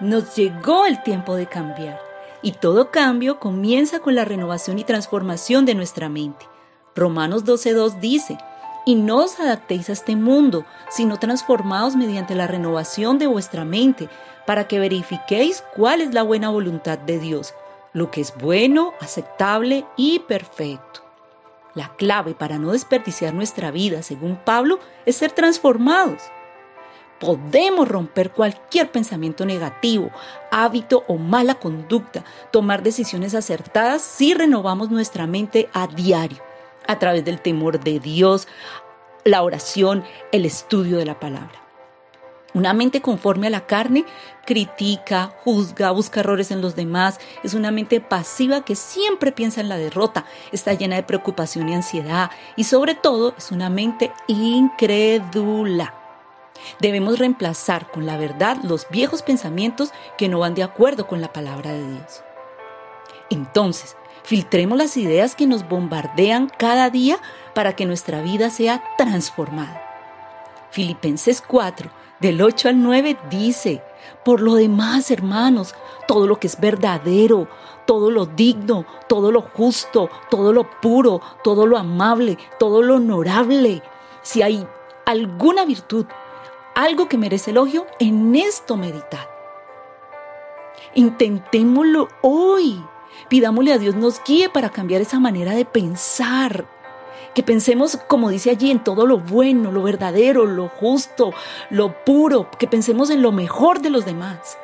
Nos llegó el tiempo de cambiar y todo cambio comienza con la renovación y transformación de nuestra mente. Romanos 12.2 dice, y no os adaptéis a este mundo, sino transformaos mediante la renovación de vuestra mente, para que verifiquéis cuál es la buena voluntad de Dios, lo que es bueno, aceptable y perfecto. La clave para no desperdiciar nuestra vida, según Pablo, es ser transformados. Podemos romper cualquier pensamiento negativo, hábito o mala conducta, tomar decisiones acertadas si renovamos nuestra mente a diario, a través del temor de Dios, la oración, el estudio de la palabra. Una mente conforme a la carne critica, juzga, busca errores en los demás. Es una mente pasiva que siempre piensa en la derrota, está llena de preocupación y ansiedad y sobre todo es una mente incrédula. Debemos reemplazar con la verdad los viejos pensamientos que no van de acuerdo con la palabra de Dios. Entonces, filtremos las ideas que nos bombardean cada día para que nuestra vida sea transformada. Filipenses 4, del 8 al 9 dice, por lo demás, hermanos, todo lo que es verdadero, todo lo digno, todo lo justo, todo lo puro, todo lo amable, todo lo honorable, si hay alguna virtud, algo que merece elogio, en esto meditad. Intentémoslo hoy. Pidámosle a Dios nos guíe para cambiar esa manera de pensar. Que pensemos, como dice allí, en todo lo bueno, lo verdadero, lo justo, lo puro. Que pensemos en lo mejor de los demás.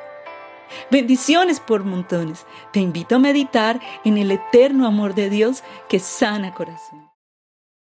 Bendiciones por montones. Te invito a meditar en el eterno amor de Dios que sana corazón.